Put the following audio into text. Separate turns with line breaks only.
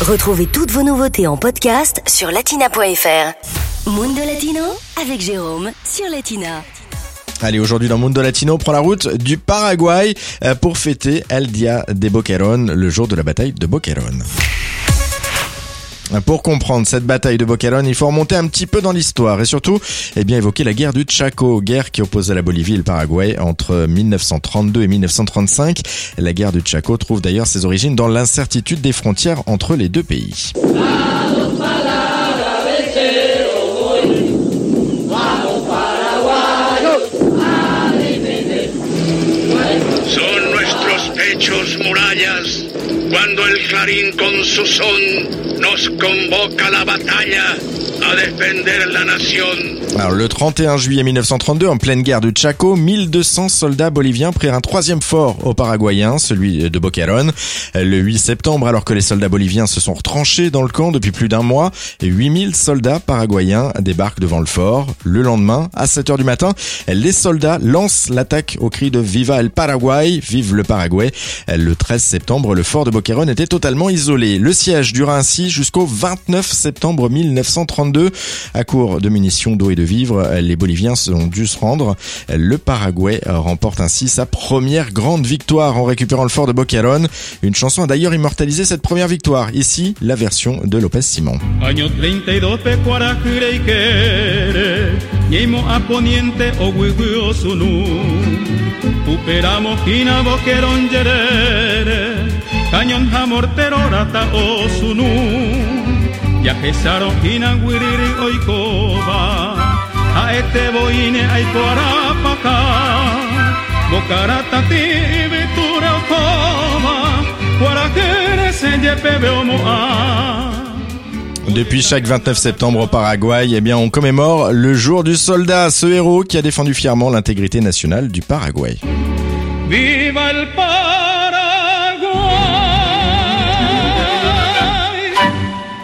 Retrouvez toutes vos nouveautés en podcast sur latina.fr. Mundo Latino avec Jérôme sur Latina.
Allez, aujourd'hui dans Mundo Latino, on prend la route du Paraguay euh, pour fêter El Dia de Boquerón, le jour de la bataille de Boquerón. Pour comprendre cette bataille de Boquerón, il faut remonter un petit peu dans l'histoire et surtout, eh bien, évoquer la guerre du Chaco, guerre qui opposait la Bolivie et le Paraguay entre 1932 et 1935. La guerre du Chaco trouve d'ailleurs ses origines dans l'incertitude des frontières entre les deux pays.
Cuando el clarín con su son nos convoca a la batalla
Alors, le 31 juillet 1932, en pleine guerre du Chaco, 1200 soldats boliviens prirent un troisième fort au Paraguayen, celui de Boquerón. Le 8 septembre, alors que les soldats boliviens se sont retranchés dans le camp depuis plus d'un mois, 8000 soldats paraguayens débarquent devant le fort. Le lendemain, à 7 heures du matin, les soldats lancent l'attaque au cri de Viva el Paraguay, vive le Paraguay. Le 13 septembre, le fort de Boquerón était totalement isolé. Le siège dura ainsi jusqu'au 29 septembre 1932. À court de munitions, d'eau et de vivres, les Boliviens ont dû se rendre. Le Paraguay remporte ainsi sa première grande victoire en récupérant le fort de Boquerón. Une chanson a d'ailleurs immortalisé cette première victoire. Ici, la version de Lopez Simon.
Año 32 pecuara y quere, Ñeimo a poniente o guiguio sunu. Uperamo hina boqueron yerere, Cañón jamortero rata o oikoba, boine beomoa.
Depuis chaque 29 septembre au Paraguay, eh bien, on commémore le jour du soldat, ce héros qui a défendu fièrement l'intégrité nationale du Paraguay.
Viva el Paraguay.